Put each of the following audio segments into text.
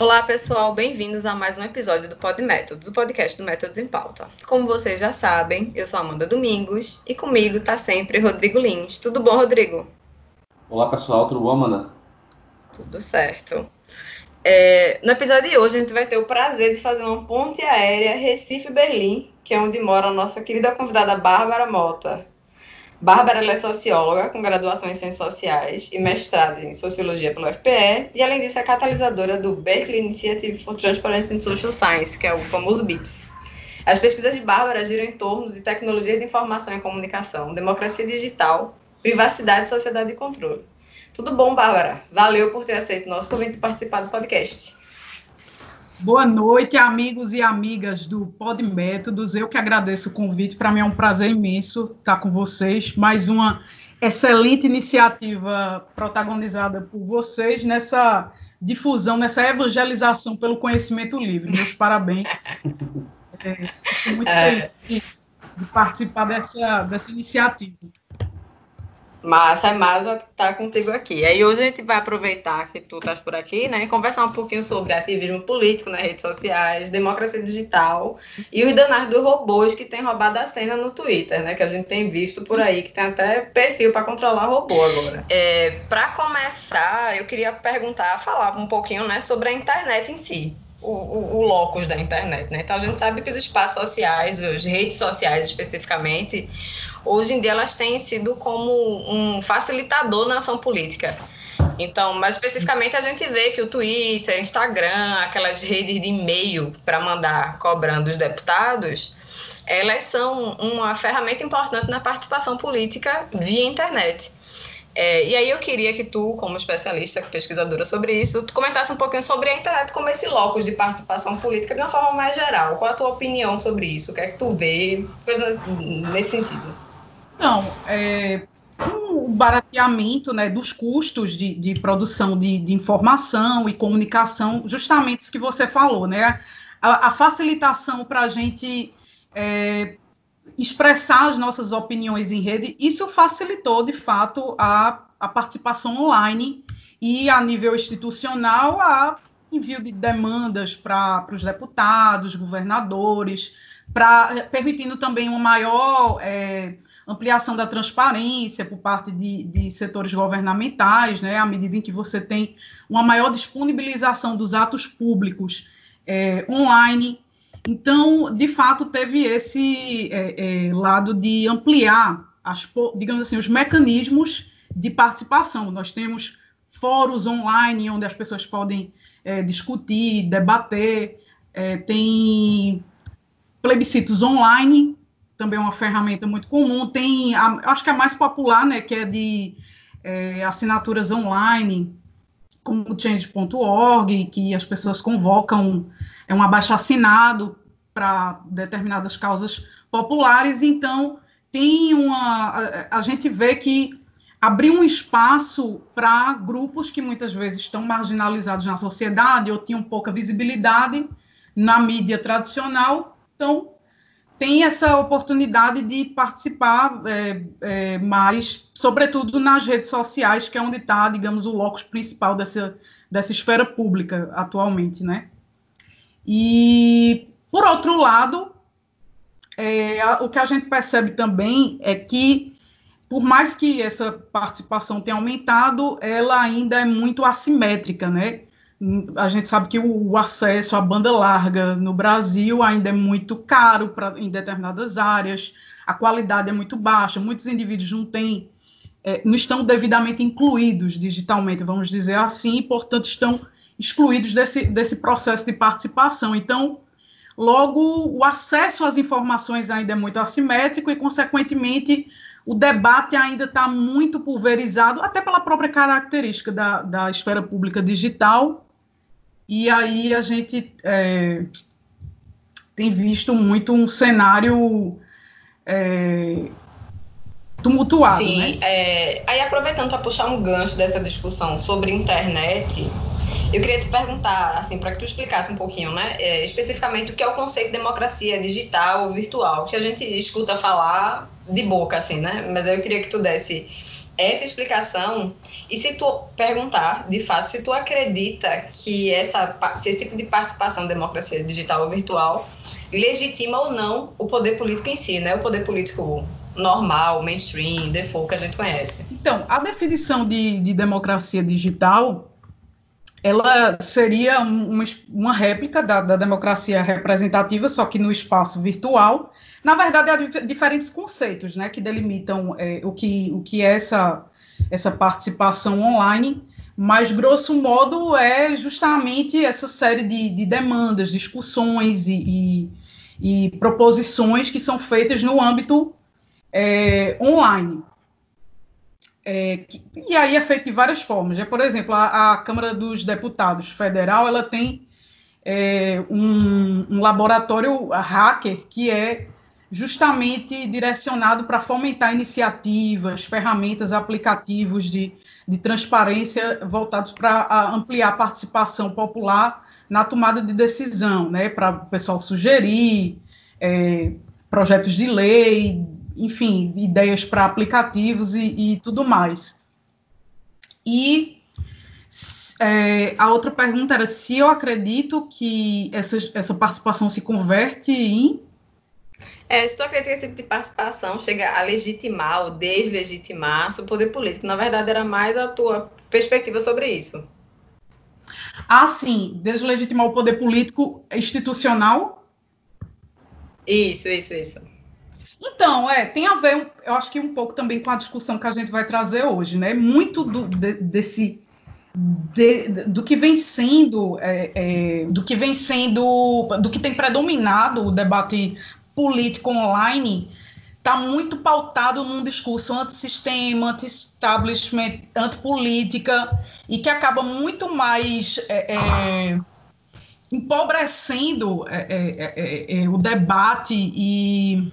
Olá, pessoal, bem-vindos a mais um episódio do Pod Métodos, o podcast do Métodos em Pauta. Como vocês já sabem, eu sou Amanda Domingos e comigo está sempre Rodrigo Lins. Tudo bom, Rodrigo? Olá, pessoal, tudo bom, Amanda? Tudo certo. É, no episódio de hoje, a gente vai ter o prazer de fazer uma ponte aérea Recife-Berlim, que é onde mora a nossa querida convidada Bárbara Mota. Bárbara é socióloga com graduação em Ciências Sociais e mestrado em Sociologia pelo FPE, e além disso é catalisadora do Berkeley Initiative for Transparency in Social Science, que é o famoso BITS. As pesquisas de Bárbara giram em torno de tecnologia de informação e comunicação, democracia digital, privacidade, sociedade e controle. Tudo bom, Bárbara? Valeu por ter aceito nosso convite de participar do podcast. Boa noite, amigos e amigas do Pod Métodos. Eu que agradeço o convite. Para mim é um prazer imenso estar com vocês. Mais uma excelente iniciativa protagonizada por vocês nessa difusão, nessa evangelização pelo conhecimento livre. Meus parabéns. É, muito feliz de, de participar dessa, dessa iniciativa. Massa, é massa tá contigo aqui. Aí hoje a gente vai aproveitar que tu estás por aqui, né, e conversar um pouquinho sobre ativismo político nas redes sociais, democracia digital e os danados dos robôs que têm roubado a cena no Twitter, né, que a gente tem visto por aí, que tem até perfil para controlar robô agora. É, para começar, eu queria perguntar, falar um pouquinho, né, sobre a internet em si. O, o, o locus da internet, né? Então a gente sabe que os espaços sociais, as redes sociais especificamente, hoje em dia elas têm sido como um facilitador na ação política. Então, mais especificamente, a gente vê que o Twitter, Instagram, aquelas redes de e-mail para mandar cobrando os deputados, elas são uma ferramenta importante na participação política via internet. É, e aí eu queria que tu, como especialista, pesquisadora sobre isso, tu comentasse um pouquinho sobre a internet como esse locus de participação política de uma forma mais geral. Qual a tua opinião sobre isso? O que é que tu vê? Coisas nesse sentido. Não, é, o barateamento né, dos custos de, de produção de, de, informação e comunicação, justamente isso que você falou, né? A, a facilitação para a gente é, expressar as nossas opiniões em rede, isso facilitou, de fato, a, a participação online e, a nível institucional, a envio de demandas para os deputados, governadores, pra, permitindo também uma maior é, ampliação da transparência por parte de, de, setores governamentais, né, à medida em que você tem uma maior disponibilização dos atos públicos é, online. Então, de fato, teve esse é, é, lado de ampliar, as, digamos assim, os mecanismos de participação. Nós temos fóruns online onde as pessoas podem é, discutir, debater, é, tem plebiscitos online também é uma ferramenta muito comum. Tem, a, acho que a mais popular, né, que é de é, assinaturas online, como o change.org, que as pessoas convocam é um abaixo-assinado para determinadas causas populares. Então, tem uma. A, a gente vê que abriu um espaço para grupos que muitas vezes estão marginalizados na sociedade ou tinham pouca visibilidade na mídia tradicional. Então, tem essa oportunidade de participar é, é, mais, sobretudo nas redes sociais, que é onde está, digamos, o locus principal dessa, dessa esfera pública atualmente, né? E, por outro lado, é, o que a gente percebe também é que, por mais que essa participação tenha aumentado, ela ainda é muito assimétrica, né? A gente sabe que o, acesso à banda larga no Brasil ainda é muito caro pra, em determinadas áreas, a qualidade é muito baixa, muitos indivíduos não têm, é, não estão devidamente incluídos digitalmente, vamos dizer assim, e, portanto, estão excluídos desse, desse processo de participação. Então, logo, o acesso às informações ainda é muito assimétrico e, consequentemente, o debate ainda está muito pulverizado, até pela própria característica da, da esfera pública digital, e aí a gente é, tem visto muito um cenário é, tumultuado. Sim, né? é, aí aproveitando para puxar um gancho dessa discussão sobre internet, eu queria te perguntar, assim, para que tu explicasse um pouquinho, né, é, especificamente o que é o conceito de democracia digital ou virtual, que a gente escuta falar de boca, assim, né, mas eu queria que tu desse essa explicação e se tu perguntar, de fato, se tu acredita que essa, esse tipo de participação da democracia digital ou virtual legitima ou não o poder político em si, né? O poder político normal, mainstream, default que a gente conhece. Então, a definição de, de democracia digital ela seria uma, uma réplica da, da, democracia representativa, só que no espaço virtual. Na verdade, há diferentes conceitos né, que delimitam é, o, que, o que é essa, essa participação online, mas, grosso modo, é justamente essa série de, de demandas, discussões e, e, e, proposições que são feitas no âmbito é, online. É, que, e aí é feito de várias formas. Né? Por exemplo, a, a Câmara dos Deputados Federal ela tem é, um, um, laboratório hacker que é justamente direcionado para fomentar iniciativas, ferramentas, aplicativos de, de transparência voltados para ampliar a participação popular na tomada de decisão, né, para o pessoal sugerir é, projetos de lei, enfim, ideias para aplicativos e, e, tudo mais. E é, a outra pergunta era se eu acredito que essa, essa participação se converte em. É, se tu acredita que esse tipo de participação chega a legitimar ou deslegitimar o poder político, na verdade era mais a tua perspectiva sobre isso. Ah, sim, deslegitimar o poder político institucional? Isso, isso, isso. Então, é, tem a ver, eu acho que um pouco também com a discussão que a gente vai trazer hoje, né? Muito do, de, desse de, do que vem sendo, é, é, do que vem sendo, do que tem predominado o debate político online, está muito pautado num discurso antissistema, anti-establishment, antipolítica, e que acaba muito mais é, é empobrecendo é, é, o debate e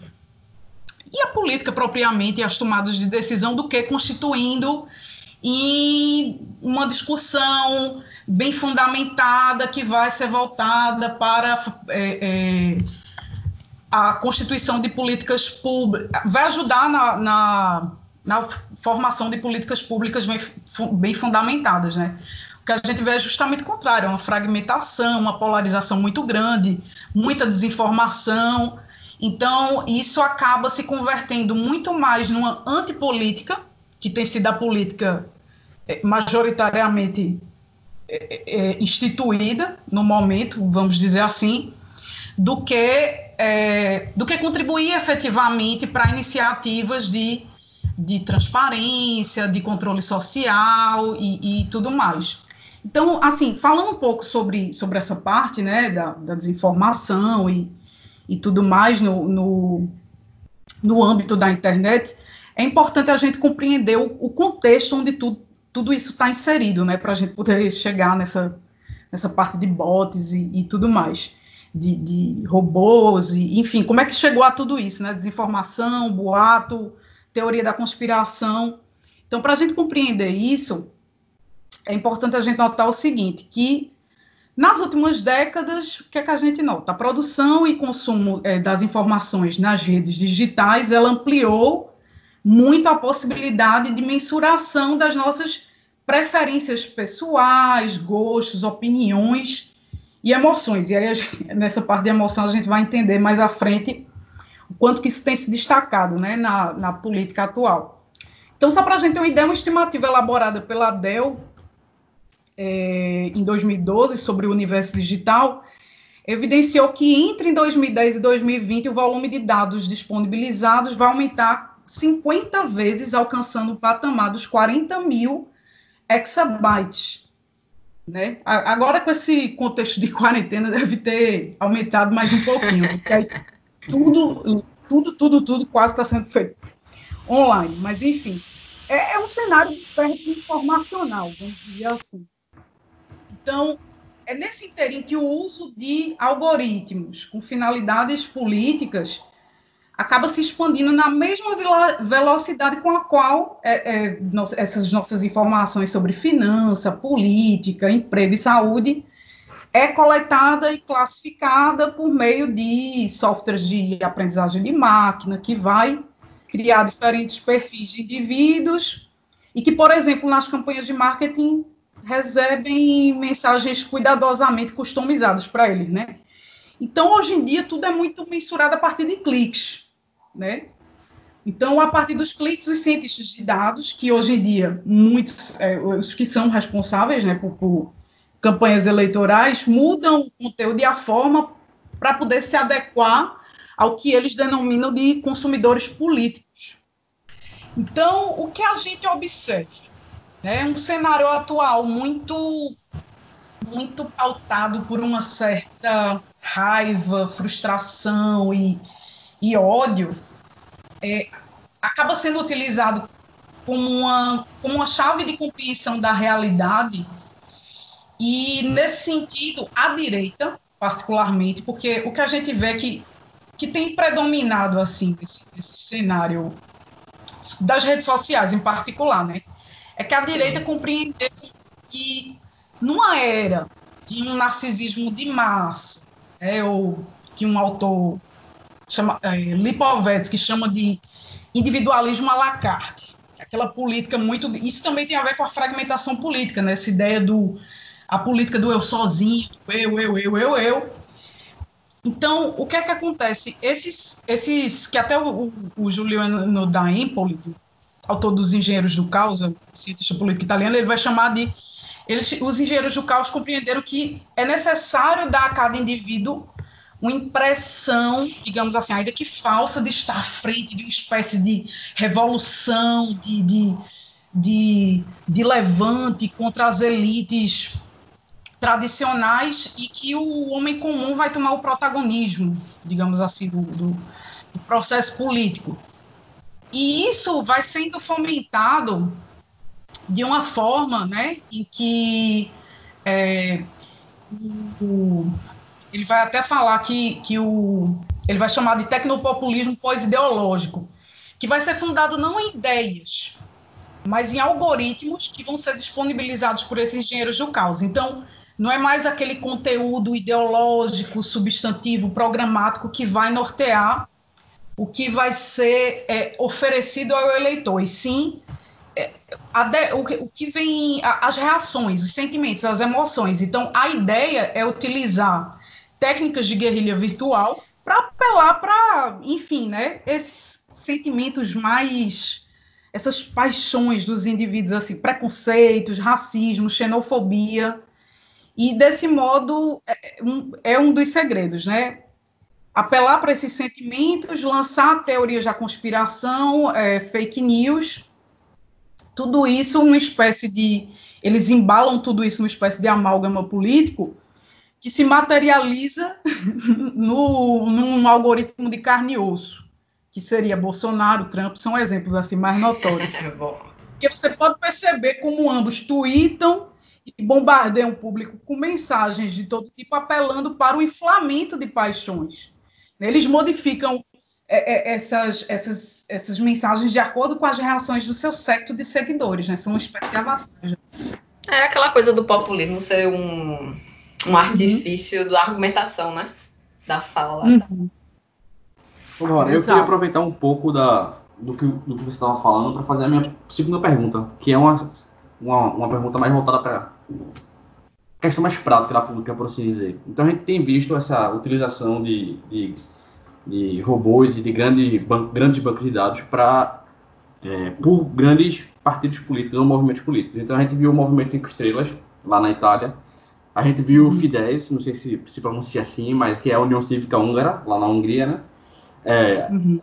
e a política propriamente e as tomadas de decisão do que constituindo em uma discussão bem fundamentada que vai ser voltada para é, é, a constituição de políticas públicas, vai ajudar na, na, na, formação de políticas públicas bem, bem fundamentadas, né? O que a gente vê é justamente o contrário, uma fragmentação, uma polarização muito grande, muita desinformação, então, isso acaba se convertendo muito mais numa antipolítica, que tem sido a política é, majoritariamente é, é, instituída no momento, vamos dizer assim, do que, é, do que contribuir efetivamente para iniciativas de, de transparência, de controle social e, e, tudo mais. Então, assim, falando um pouco sobre, sobre essa parte né, da, da desinformação e, e tudo mais no, no, no âmbito da internet, é importante a gente compreender o, o contexto onde tudo, tudo isso está inserido, né, para a gente poder chegar nessa, nessa parte de bots e, e tudo mais, de, de, robôs, e, enfim, como é que chegou a tudo isso, né, desinformação, boato, teoria da conspiração. Então, para a gente compreender isso, é importante a gente notar o seguinte, que nas últimas décadas, o que, é que a gente nota? A produção e consumo é, das informações nas redes digitais, ela ampliou muito a possibilidade de mensuração das nossas preferências pessoais, gostos, opiniões e emoções. E aí, gente, nessa parte de emoção, a gente vai entender mais à frente o quanto que isso tem se destacado né, na, na política atual. Então, só para a gente ter uma ideia, uma estimativa elaborada pela Dell é, em 2012 sobre o universo digital, evidenciou que entre 2010 e 2020 o volume de dados disponibilizados vai aumentar 50 vezes, alcançando o patamar dos 40 mil exabytes. Né? Agora, com esse contexto de quarentena, deve ter aumentado mais um pouquinho, porque aí tudo, tudo, tudo, tudo quase está sendo feito online. Mas, enfim, é, é um cenário informacional, vamos dizer assim. Então, é nesse interim que o uso de algoritmos com finalidades políticas acaba se expandindo na mesma velocidade com a qual é, é, essas nossas informações sobre finança, política, emprego e saúde é coletada e classificada por meio de softwares de aprendizagem de máquina, que vai criar diferentes perfis de indivíduos e que, por exemplo, nas campanhas de marketing recebem mensagens cuidadosamente customizadas para eles, né? Então, hoje em dia, tudo é muito mensurado a partir de cliques, né? Então, a partir dos cliques, os cientistas de dados, que hoje em dia, muitos, é, os que são responsáveis né, por, por campanhas eleitorais, mudam o conteúdo e a forma para poder se adequar ao que eles denominam de consumidores políticos. Então, o que a gente observa? É um cenário atual muito muito pautado por uma certa raiva, frustração e, e ódio, é, acaba sendo utilizado como uma, como uma chave de compreensão da realidade. E, nesse sentido, a direita, particularmente, porque o que a gente vê é que, que tem predominado assim esse cenário das redes sociais, em particular, né? É que a direita compreendeu que numa era de um narcisismo de massa, é, ou que um autor chama, é, Lipovetsky chama de individualismo à la carte, aquela política muito. Isso também tem a ver com a fragmentação política, né? essa ideia do a política do eu sozinho, eu, eu, eu, eu, eu. Então, o que é que acontece? Esses, esses que até o, o Juliano da Empoli, autor dos Engenheiros do Caos, cientista político italiano, ele vai chamar de eles, os engenheiros do caos compreenderam que é necessário dar a cada indivíduo uma impressão, digamos assim, ainda que falsa, de estar à frente de uma espécie de revolução, de, de, de, de levante contra as elites tradicionais e que o homem comum vai tomar o protagonismo, digamos assim, do, do, do processo político. E isso vai sendo fomentado de uma forma né, em que é, o, ele vai até falar que, que o, ele vai chamar de tecnopopulismo pós-ideológico, que vai ser fundado não em ideias, mas em algoritmos que vão ser disponibilizados por esses engenheiros do caos. Então, não é mais aquele conteúdo ideológico, substantivo, programático que vai nortear o que vai ser é, oferecido ao eleitor, e sim de, o, que, o, que, vem, a, as reações, os sentimentos, as emoções. Então, a ideia é utilizar técnicas de guerrilha virtual para apelar para, enfim, né, esses sentimentos mais, essas paixões dos indivíduos, assim, preconceitos, racismo, xenofobia. E desse modo é, é um, é um dos segredos, né? Apelar para esses sentimentos, lançar teorias da conspiração, é, fake news tudo isso uma espécie de. Eles embalam tudo isso numa espécie de amálgama político que se materializa no, num algoritmo de carne e osso, que seria Bolsonaro, Trump, são exemplos assim mais notórios. É Porque você pode perceber como ambos tweetam e bombardeiam o público com mensagens de todo tipo, apelando para o inflamento de paixões. Eles modificam é, é, essas, essas, essas mensagens de acordo com as reações do seu secto de seguidores, né? São uma espécie de avatar. É aquela coisa do populismo ser um, um uhum. artifício uhum. da argumentação, né? Da fala. Uhum. Agora, eu queria aproveitar um pouco da, do, que, do que você estava falando para fazer a minha segunda pergunta, que é uma, uma, uma pergunta mais voltada para questão mais prática da pública, por assim dizer. Então, a gente tem visto essa utilização de, de de robôs e de grande ban grandes bancos de dados para é, por grandes partidos políticos ou movimentos políticos. Então a gente viu o Movimento Cinco Estrelas lá na Itália, a gente viu o uhum. Fidesz, não sei se se pronuncia assim, mas que é a União Cívica Húngara lá na Hungria, né? É, uhum.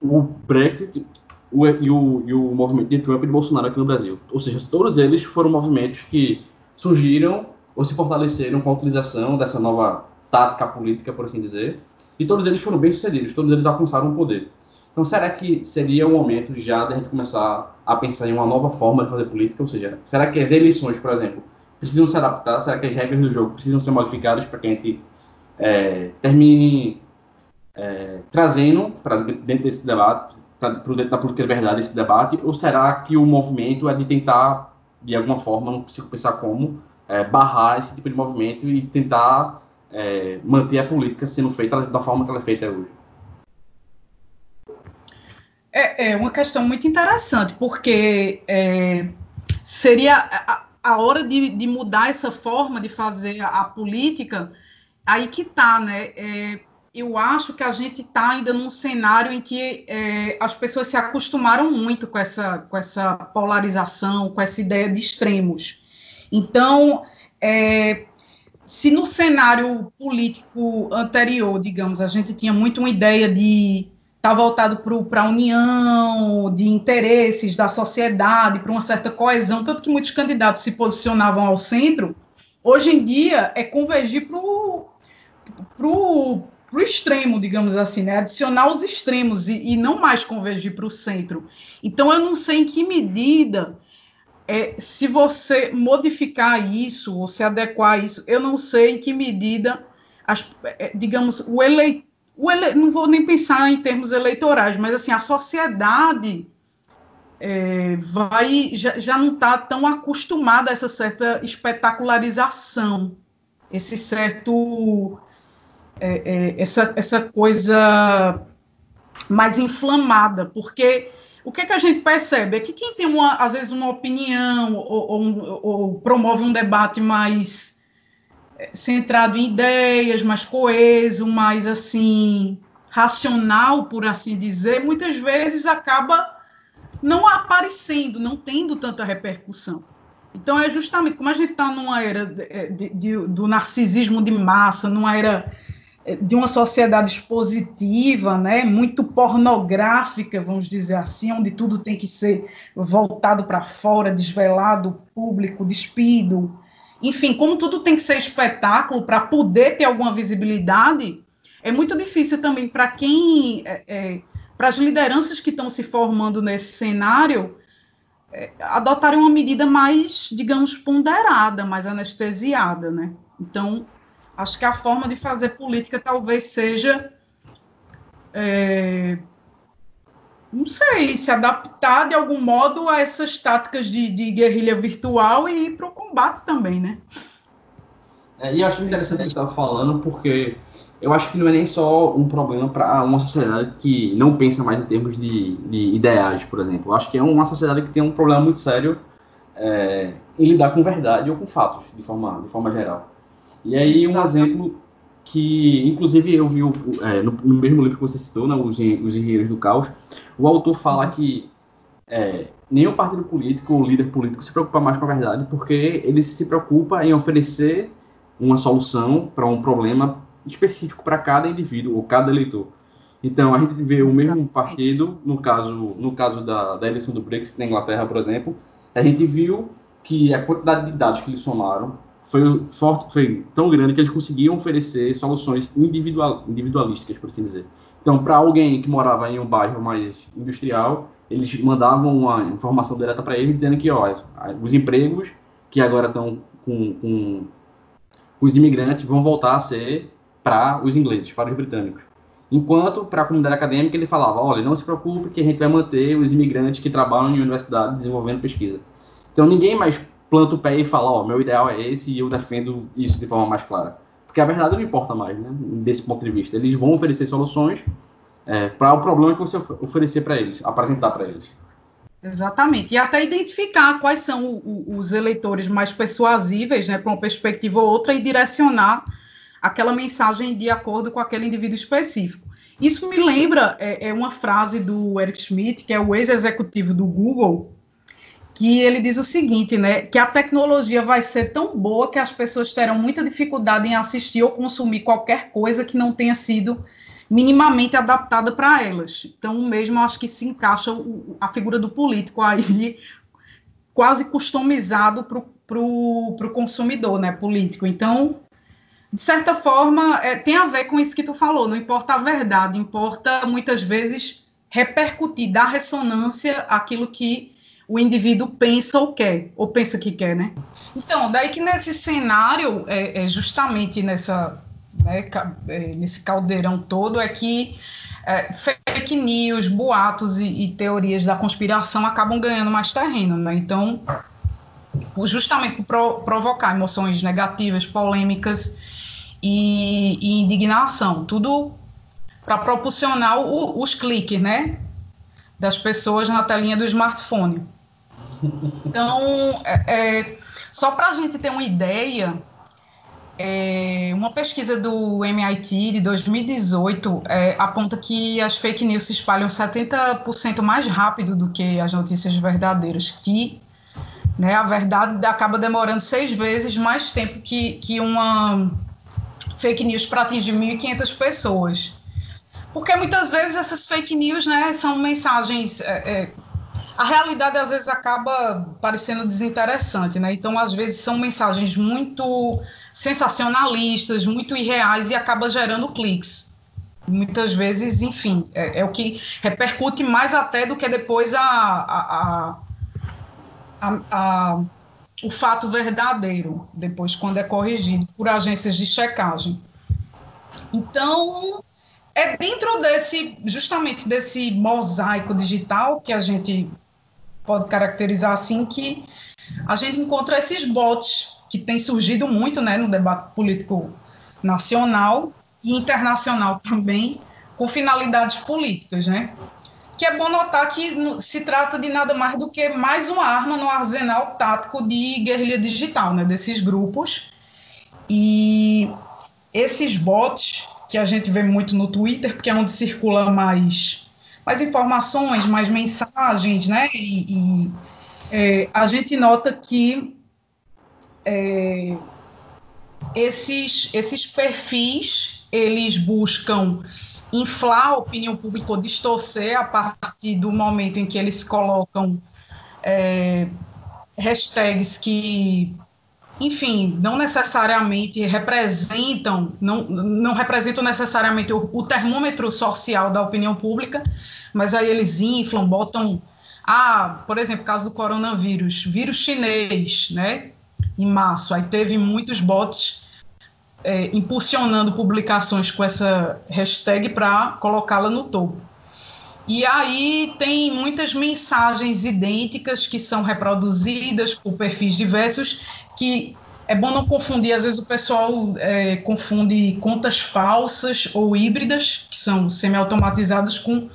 O Brexit o, e, o, e o movimento de Trump e de Bolsonaro aqui no Brasil. Ou seja, todos eles foram movimentos que surgiram ou se fortaleceram com a utilização dessa nova tática política, por assim dizer, e todos eles foram bem sucedidos, todos eles alcançaram o poder. Então, será que seria o momento já da gente começar a pensar em uma nova forma de fazer política? Ou seja, será que as eleições, por exemplo, precisam ser adaptadas? Será que as regras do jogo precisam ser modificadas para que a gente é, termine é, trazendo para dentro desse debate, para dentro da política de verdade, esse debate? Ou será que o movimento é de tentar, de alguma forma, não consigo pensar como, é, barrar esse tipo de movimento e tentar é, manter a política sendo feita da forma que ela é feita hoje? É, é uma questão muito interessante, porque é, seria a, a hora de, de, mudar essa forma de fazer a, a política, aí que está, né? É, eu acho que a gente está ainda num cenário em que é, as pessoas se acostumaram muito com essa, com essa polarização, com essa ideia de extremos. Então, é, se no cenário político anterior, digamos, a gente tinha muito uma ideia de estar tá voltado para a união, de interesses da sociedade, para uma certa coesão, tanto que muitos candidatos se posicionavam ao centro, hoje em dia é convergir para o para o extremo, digamos assim, né? adicionar os extremos e, e não mais convergir para o centro. Então, eu não sei em que medida, é, se você modificar isso ou se adequar isso, eu não sei em que medida, as, é, digamos, o eleitor, ele, não vou nem pensar em termos eleitorais, mas assim, a sociedade é, vai já, já não está tão acostumada a essa certa espetacularização, esse certo é, é, essa, essa coisa mais inflamada, porque o que, é que a gente percebe é que quem tem, uma, às vezes, uma opinião ou, ou, ou promove um debate mais é, centrado em ideias, mais coeso, mais, assim, racional, por assim dizer, muitas vezes acaba não aparecendo, não tendo tanta repercussão. Então, é justamente como a gente está numa era de, de, de, do narcisismo de massa, numa era de uma sociedade expositiva, né, muito pornográfica, vamos dizer assim, onde tudo tem que ser voltado para fora, desvelado, público, despido. Enfim, como tudo tem que ser espetáculo para poder ter alguma visibilidade, é muito difícil também para quem, é, é, para as lideranças que estão se formando nesse cenário, é, adotarem uma medida mais, digamos, ponderada, mais anestesiada, né? Então, Acho que a forma de fazer política talvez seja. É, não sei, se adaptar de algum modo a essas táticas de, de guerrilha virtual e ir para o combate também, né? É, e acho interessante o que você estava falando, porque eu acho que não é nem só um problema para uma sociedade que não pensa mais em termos de, de, ideais, por exemplo. Eu acho que é uma sociedade que tem um problema muito sério é, em lidar com verdade ou com fatos, de forma, de forma geral. E aí um exemplo que, inclusive, eu vi é, no, no, mesmo livro que você citou, né, os, os Engenheiros do Caos, o autor fala uhum. que é, nenhum partido político ou líder político se preocupa mais com a verdade, porque ele se preocupa em oferecer uma solução para um problema específico para cada indivíduo ou cada eleitor. Então, a gente vê o mesmo partido, no caso, no caso da, da eleição do Brexit na Inglaterra, por exemplo, a gente viu que a quantidade de dados que eles somaram foi, forte, foi tão grande que eles conseguiam oferecer soluções individual, individualísticas, por assim dizer. Então, para alguém que morava em um bairro mais industrial, eles mandavam uma informação direta para ele dizendo que ó, os empregos que agora estão com, com os imigrantes vão voltar a ser para os ingleses, para os britânicos. Enquanto, para a comunidade acadêmica, ele falava: olha, não se preocupe que a gente vai manter os imigrantes que trabalham em universidade desenvolvendo pesquisa. Então, ninguém mais planta o pé e fala, ó, oh, meu ideal é esse e eu defendo isso de forma mais clara. Porque a verdade não importa mais, né? Desse ponto de vista. Eles vão oferecer soluções é, para o problema que você oferecer para eles, apresentar para eles. Exatamente. E até identificar quais são o, o, os eleitores mais persuasíveis, né, para uma perspectiva ou outra, e direcionar aquela mensagem de acordo com aquele indivíduo específico. Isso me lembra é, é uma frase do Eric Schmidt, que é o ex-executivo do Google, que ele diz o seguinte, né, que a tecnologia vai ser tão boa que as pessoas terão muita dificuldade em assistir ou consumir qualquer coisa que não tenha sido minimamente adaptada para elas. Então, mesmo acho que se encaixa a figura do político aí quase customizado para o consumidor, né, político. Então, de certa forma, é, tem a ver com isso que tu falou. Não importa a verdade, importa muitas vezes repercutir, dar ressonância àquilo que o indivíduo pensa ou quer, ou pensa que quer, né? Então, daí que nesse cenário, é, é justamente nessa, né, é, nesse caldeirão todo, é que é, fake news, boatos e, e, teorias da conspiração acabam ganhando mais terreno, né? Então, justamente por pro, provocar emoções negativas, polêmicas e, e indignação, tudo para proporcionar o, os cliques, né? das pessoas na telinha do smartphone. Então, é, é, só para a gente ter uma ideia, é, uma pesquisa do MIT de 2018 é, aponta que as fake news se espalham 70% mais rápido do que as notícias verdadeiras, que né, a verdade acaba demorando seis vezes mais tempo que, que uma fake news para atingir 1.500 pessoas. Porque muitas vezes essas fake news né, são mensagens. A realidade às vezes acaba parecendo desinteressante, né? Então, às vezes, são mensagens muito sensacionalistas, muito irreais e acaba gerando cliques. Muitas vezes, enfim, é, é o que repercute mais até do que depois a, a, a, a o fato verdadeiro, depois quando é corrigido por agências de checagem. Então, é dentro desse, justamente desse mosaico digital que a gente pode caracterizar assim, que a gente encontra esses bots que têm surgido muito né, no debate político nacional e internacional também, com finalidades políticas, né? que é bom notar que se trata de nada mais do que mais uma arma no arsenal tático de guerrilha digital, né, desses grupos. E esses bots que a gente vê muito no Twitter, porque é onde circula mais, mais informações, mais mensagens, né? E, e é, a gente nota que é, esses, esses perfis eles buscam inflar a opinião pública ou distorcer a partir do momento em que eles colocam é, hashtags que, enfim, não necessariamente representam, não, não representam necessariamente o, o termômetro social da opinião pública, mas aí eles inflam, botam, ah, por exemplo, caso do coronavírus, vírus chinês, né, em março, aí teve muitos bots é, impulsionando publicações com essa hashtag para colocá-la no topo. E aí tem muitas mensagens idênticas que são reproduzidas por perfis diversos, que é bom não confundir, às vezes o pessoal é, confunde contas falsas ou híbridas, que são semi-automatizadas, com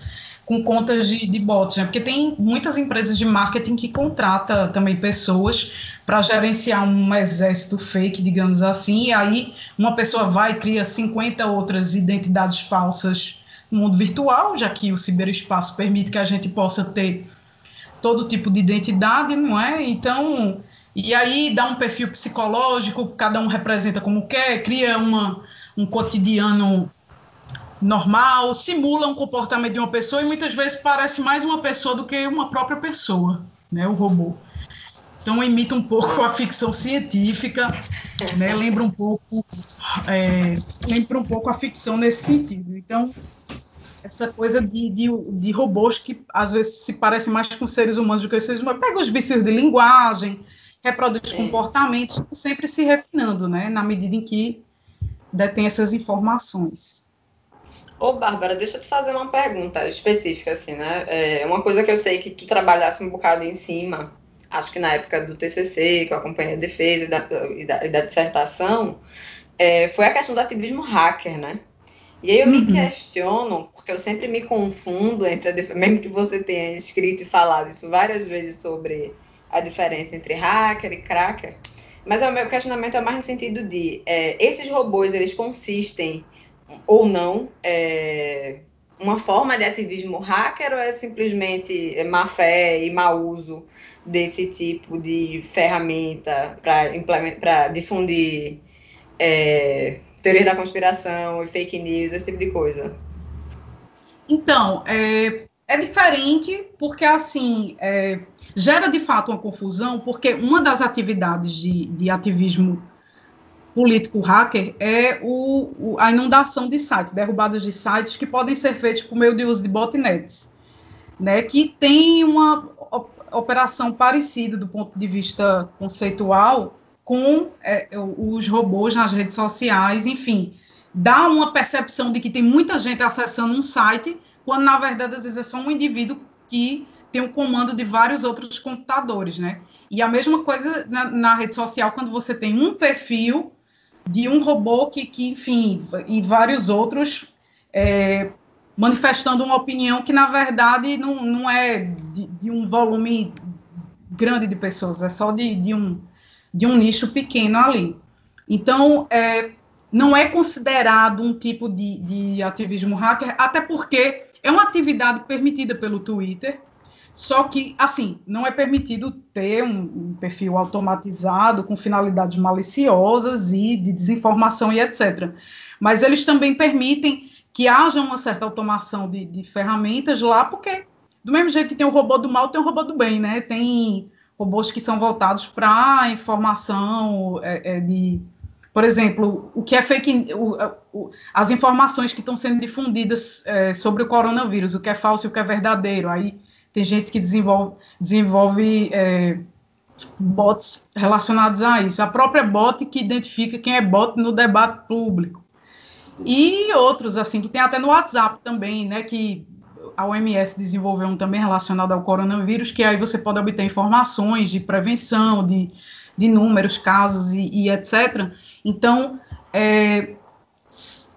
com contas de, de bots, né? Porque tem muitas empresas de marketing que contrata também pessoas para gerenciar um exército fake, digamos assim, e aí uma pessoa vai e cria 50 outras identidades falsas no mundo virtual, já que o ciberespaço permite que a gente possa ter todo tipo de identidade, não é? Então, e aí dá um perfil psicológico, cada um representa como quer, cria uma, um cotidiano normal, simula um comportamento de uma pessoa e muitas vezes parece mais uma pessoa do que uma própria pessoa, né, o robô. Então imita um pouco a ficção científica, né, lembra um pouco, é, lembra um pouco a ficção nesse sentido. Então essa coisa de, de, de, robôs que às vezes se parecem mais com seres humanos do que seres humanos, pega os vícios de linguagem, reproduz é. comportamentos, sempre se refinando, né, na medida em que detém essas informações. Ô, Bárbara, deixa eu te fazer uma pergunta específica, assim, né? É uma coisa que eu sei que tu trabalhasse um bocado em cima, acho que na época do TCC, que eu acompanhei a defesa e da, e da, e da dissertação, é, foi a questão do ativismo hacker, né? E aí eu me uhum. questiono, porque eu sempre me confundo entre, a, mesmo que você tenha escrito e falado isso várias vezes sobre a diferença entre hacker e cracker, mas o meu questionamento é mais no sentido de, é, esses robôs, eles consistem ou não é, uma forma de ativismo hacker ou é simplesmente má fé e mau uso desse tipo de ferramenta para difundir é, teoria da conspiração e fake news, esse tipo de coisa? Então, é, é diferente porque, assim, é, gera de fato uma confusão, porque uma das atividades de, de ativismo político hacker é o, o, a inundação de sites, derrubadas de sites que podem ser feitos por meio de uso de botnets, né, que tem uma operação parecida do ponto de vista conceitual com é, os robôs nas redes sociais, enfim, dá uma percepção de que tem muita gente acessando um site, quando na verdade às vezes é só um indivíduo que tem o comando de vários outros computadores, né? E a mesma coisa na, na rede social, quando você tem um perfil de um robô que, que enfim, e vários outros é, manifestando uma opinião que, na verdade, não, não é de, de um volume grande de pessoas, é só de, de, um, de um nicho pequeno ali. Então, é, não é considerado um tipo de, de ativismo hacker, até porque é uma atividade permitida pelo Twitter, só que, assim, não é permitido ter um, um, perfil automatizado com finalidades maliciosas e de desinformação e etc. Mas eles também permitem que haja uma certa automação de, de ferramentas lá, porque do mesmo jeito que tem o robô do mal, tem o robô do bem, né? Tem robôs que são voltados para informação é, é, de por exemplo, o que é fake, o, o, as informações que estão sendo difundidas é, sobre o coronavírus, o que é falso e o que é verdadeiro. Aí tem gente que desenvolve, desenvolve é, bots relacionados a isso. A própria bot que identifica quem é bot no debate público. E outros, assim, que tem até no WhatsApp também, né? Que a OMS desenvolveu um também relacionado ao coronavírus, que aí você pode obter informações de prevenção, de, de números, casos e, e etc. Então, é,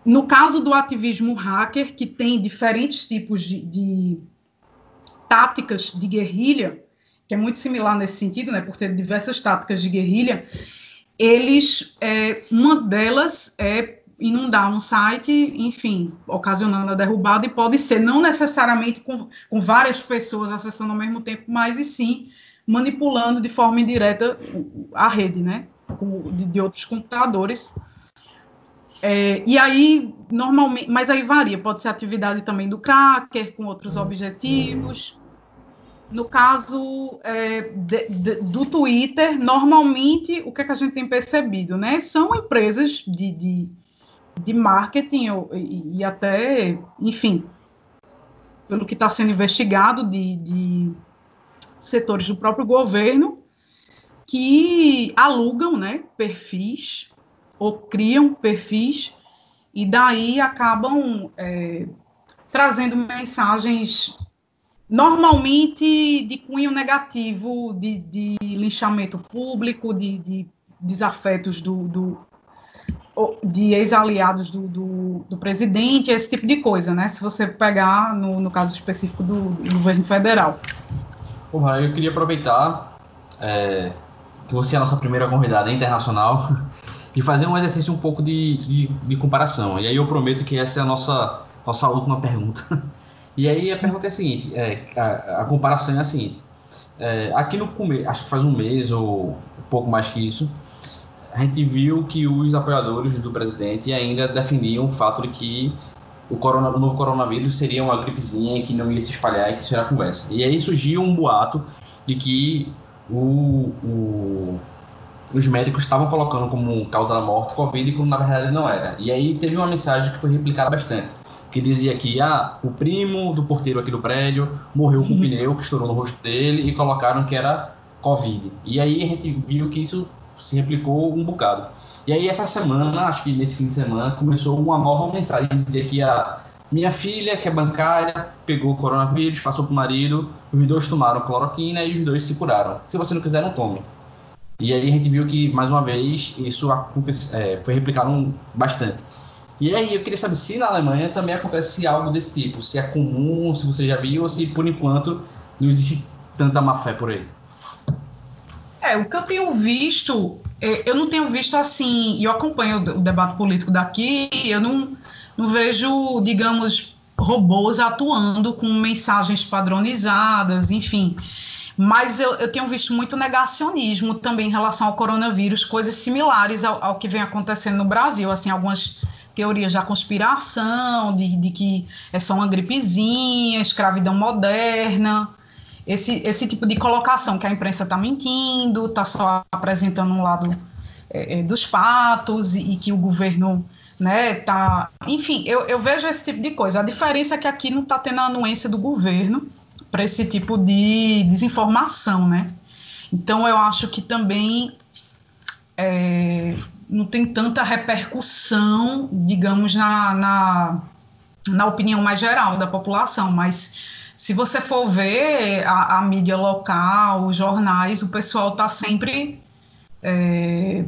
no caso do ativismo hacker, que tem diferentes tipos de, de táticas de guerrilha, que é muito similar nesse sentido, né, por ter diversas táticas de guerrilha, eles, é, uma delas é inundar um site, enfim, ocasionando a derrubada, e pode ser não necessariamente com, com várias pessoas acessando ao mesmo tempo, mas e sim manipulando de forma indireta a rede, né, com, de, de outros computadores. É, e aí, normalmente, mas aí varia, pode ser atividade também do cracker, com outros objetivos. No caso é, de, de, do Twitter, normalmente, o que, é que a gente tem percebido, né? São empresas de, de, de marketing e, e, até, enfim, pelo que está sendo investigado, de, de setores do próprio governo, que alugam né, perfis ou criam perfis e daí acabam é, trazendo mensagens normalmente de cunho negativo, de, de linchamento público, de, de desafetos do, do de ex-aliados do, do, do, presidente, esse tipo de coisa, né? Se você pegar no, no caso específico do, do governo federal. Porra, eu queria aproveitar é, que você é a nossa primeira convidada internacional e fazer um exercício um pouco de, de, de comparação. E aí eu prometo que essa é a nossa, nossa última pergunta. E aí a pergunta é a seguinte, é, a, a comparação é a seguinte. É, aqui no começo, acho que faz um mês ou um pouco mais que isso, a gente viu que os apoiadores do presidente ainda defendiam o fato de que o, corona, o novo coronavírus seria uma gripezinha que não ia se espalhar e que isso era conversa. E aí surgiu um boato de que o, o, os médicos estavam colocando como causa da morte Covid, quando na verdade não era. E aí teve uma mensagem que foi replicada bastante que dizia que ah, o primo do porteiro aqui do prédio morreu com um pneu que estourou no rosto dele e colocaram que era Covid. E aí a gente viu que isso se replicou um bocado. E aí essa semana, acho que nesse fim de semana, começou uma nova mensagem, dizia que a minha filha, que é bancária, pegou o coronavírus, passou pro marido, os dois tomaram cloroquina e os dois se curaram. Se você não quiser, não tome. E aí a gente viu que, mais uma vez, isso acontece, é, foi replicado bastante. E aí eu queria saber se na Alemanha também acontece algo desse tipo, se é comum, se você já viu, ou se por enquanto não existe tanta má fé por aí. É, o que eu tenho visto, é, eu não tenho visto assim, eu acompanho o debate político daqui, eu não, não vejo, digamos, robôs atuando com mensagens padronizadas, enfim. Mas eu, eu, tenho visto muito negacionismo também em relação ao coronavírus, coisas similares ao, ao que vem acontecendo no Brasil, assim, algumas teorias da conspiração, de, de que é só uma gripezinha, escravidão moderna, esse, esse tipo de colocação que a imprensa está mentindo, está só apresentando um lado é, é, dos fatos e, e, que o governo né, tá. Enfim, eu, eu vejo esse tipo de coisa. A diferença é que aqui não está tendo a anuência do governo para esse tipo de desinformação, né? Então eu acho que também é, não tem tanta repercussão, digamos, na, na, na, opinião mais geral da população, mas se você for ver a, a mídia local, os jornais, o pessoal está sempre é,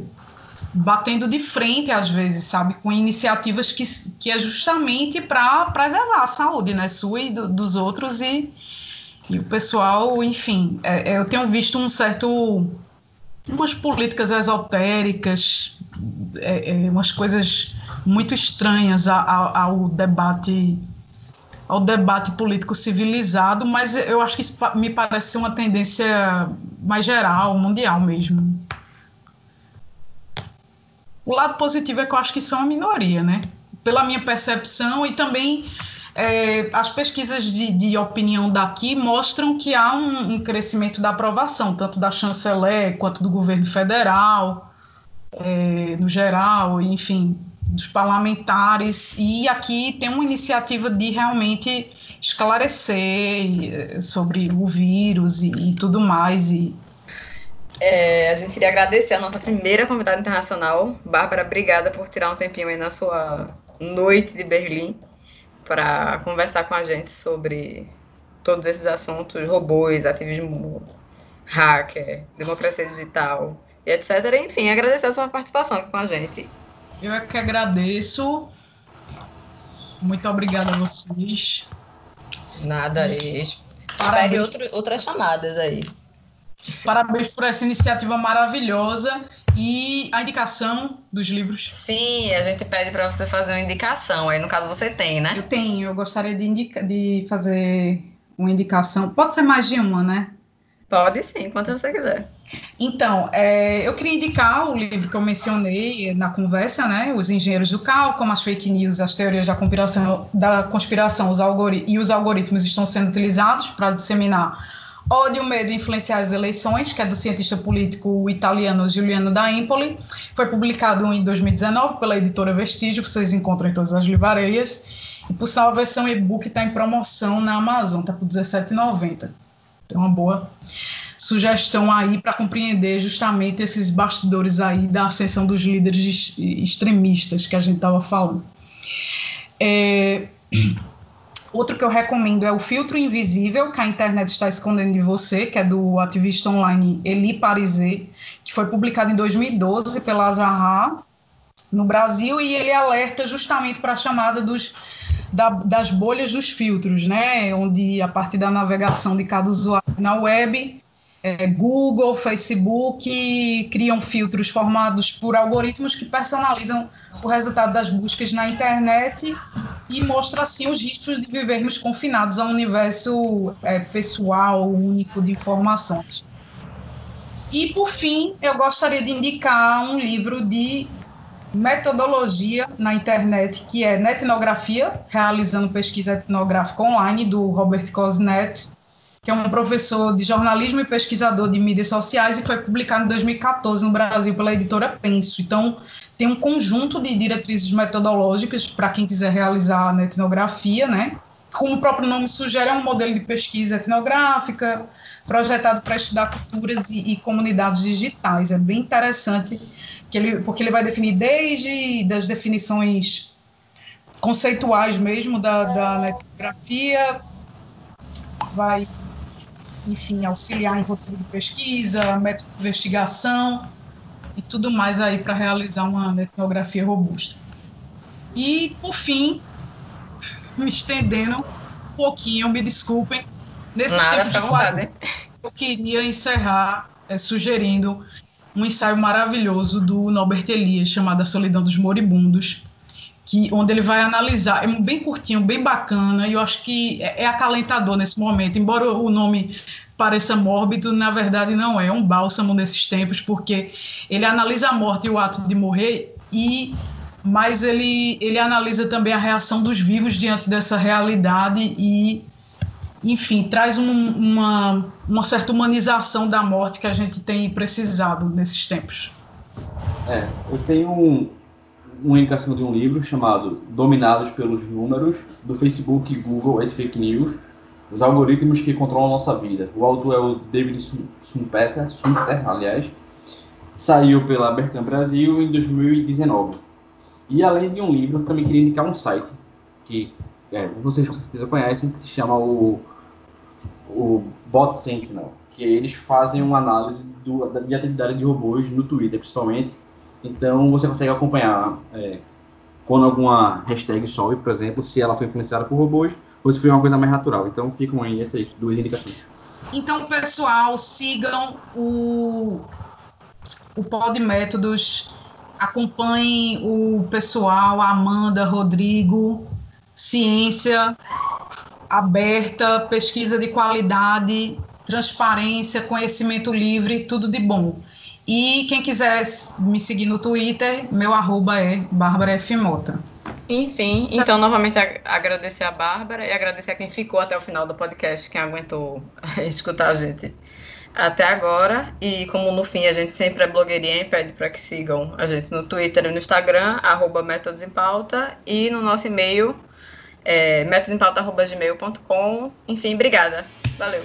batendo de frente às vezes, sabe, com iniciativas que, que é justamente para preservar a saúde, né, sua e do, dos outros e, e o pessoal, enfim, é, é eu tenho visto um certo umas políticas esotéricas, é, é, umas coisas muito estranhas ao, ao debate ao debate político civilizado, mas eu acho que isso me parece ser uma tendência mais geral, mundial mesmo. O lado positivo é que eu acho que são a minoria, né? Pela minha percepção e também é, as pesquisas de, de, opinião daqui mostram que há um, um, crescimento da aprovação, tanto da chanceler quanto do governo federal, é, no geral, enfim, dos parlamentares. E aqui tem uma iniciativa de realmente esclarecer sobre o vírus e, e tudo mais. E, é, a gente queria agradecer a nossa primeira convidada internacional, Bárbara. Obrigada por tirar um tempinho aí na sua noite de Berlim para conversar com a gente sobre todos esses assuntos, robôs, ativismo hacker, democracia digital e etc. Enfim, agradecer a sua participação aqui com a gente. Eu é que agradeço. Muito obrigada a vocês. Nada, espere outro, outras chamadas aí. Parabéns por essa iniciativa maravilhosa e a indicação dos livros. Sim, a gente pede para você fazer uma indicação. Aí, no caso, você tem, né? Eu tenho. Eu gostaria de, indica de fazer uma indicação. Pode ser mais de uma, né? Pode sim, quanto você quiser. Então, é, eu queria indicar o livro que eu mencionei na conversa, né? Os Engenheiros do Caos, como as fake news, as teorias da conspiração, da conspiração os e os algoritmos estão sendo utilizados para disseminar Ódio, Medo e Influenciar as Eleições, que é do cientista político italiano Giuliano da Empoli. Foi publicado em 2019 pela editora Vestígio, vocês encontram em todas as livrarias. E, por sinal, a versão e-book está em promoção na Amazon, está por R$17,90. Tem uma boa sugestão aí para compreender justamente esses bastidores aí da ascensão dos líderes extremistas que a gente estava falando. É... Outro que eu recomendo é o Filtro Invisível, que a internet está escondendo de você, que é do ativista online Eli Parizet, que foi publicado em 2012 pela Azahar no Brasil, e ele alerta justamente para a chamada dos, da, das bolhas dos filtros, né? onde a partir da navegação de cada usuário na web, é, Google, Facebook criam filtros formados por algoritmos que personalizam o resultado das buscas na internet e mostra assim os riscos de vivermos confinados a um universo é, pessoal único de informações. E por fim, eu gostaria de indicar um livro de metodologia na internet que é Netnografia, realizando pesquisa etnográfica online do Robert Cosnet, que é um professor de jornalismo e pesquisador de mídias sociais e foi publicado em 2014 no Brasil pela editora Penso. Então, tem um conjunto de diretrizes metodológicas para quem quiser realizar a etnografia, né? Como o próprio nome sugere, é um modelo de pesquisa etnográfica projetado para estudar culturas e, e, comunidades digitais. É bem interessante que ele, porque ele vai definir desde das definições conceituais mesmo da, da etnografia, vai enfim, auxiliar em roteiro de pesquisa, método de investigação e tudo mais aí para realizar uma etnografia robusta. E, por fim, me estendendo um pouquinho, me desculpem, nesses Nada, tempos de vontade, eu queria encerrar é, sugerindo um ensaio maravilhoso do Norbert Elias chamado A Solidão dos Moribundos, que onde ele vai analisar, é bem curtinho, bem bacana, e eu acho que é, é acalentador nesse momento, embora o nome pareça mórbido, na verdade não é, é um bálsamo nesses tempos, porque ele analisa a morte e o ato de morrer, e mas ele, ele analisa também a reação dos vivos diante dessa realidade e, enfim, traz um, uma, uma certa humanização da morte que a gente tem precisado nesses tempos. É, eu tenho um, uma indicação de um livro chamado Dominados pelos Números, do Facebook e Google as Fake News, os algoritmos que controlam a nossa vida. O autor é o David Sumpeter, Sumter, aliás, saiu pela Bertrand Brasil em 2019. E além de um livro, também queria indicar um site que é, vocês com certeza conhecem, que se chama o, o Bot Sentinel, que eles fazem uma análise do, da, de atividade de robôs no Twitter, principalmente, Então você consegue acompanhar é, quando alguma hashtag sobe, por exemplo, se ela foi influenciada por robôs ou se foi uma coisa mais natural. Então ficam aí essas duas indicações. Então, pessoal, sigam o, o Pod Métodos, acompanhem o pessoal, Amanda, Rodrigo, ciência aberta, pesquisa de qualidade, transparência, conhecimento livre, tudo de bom. E quem quiser me seguir no Twitter, meu arroba é Bárbara F. Mota. Enfim, então novamente agradecer a Bárbara e agradecer a quem ficou até o final do podcast, quem aguentou escutar a gente até agora. E como no fim a gente sempre é blogueirinha e pede para que sigam a gente no Twitter e no Instagram, arroba Métodos em Pauta, e no nosso e-mail, é. Enfim, obrigada. Valeu.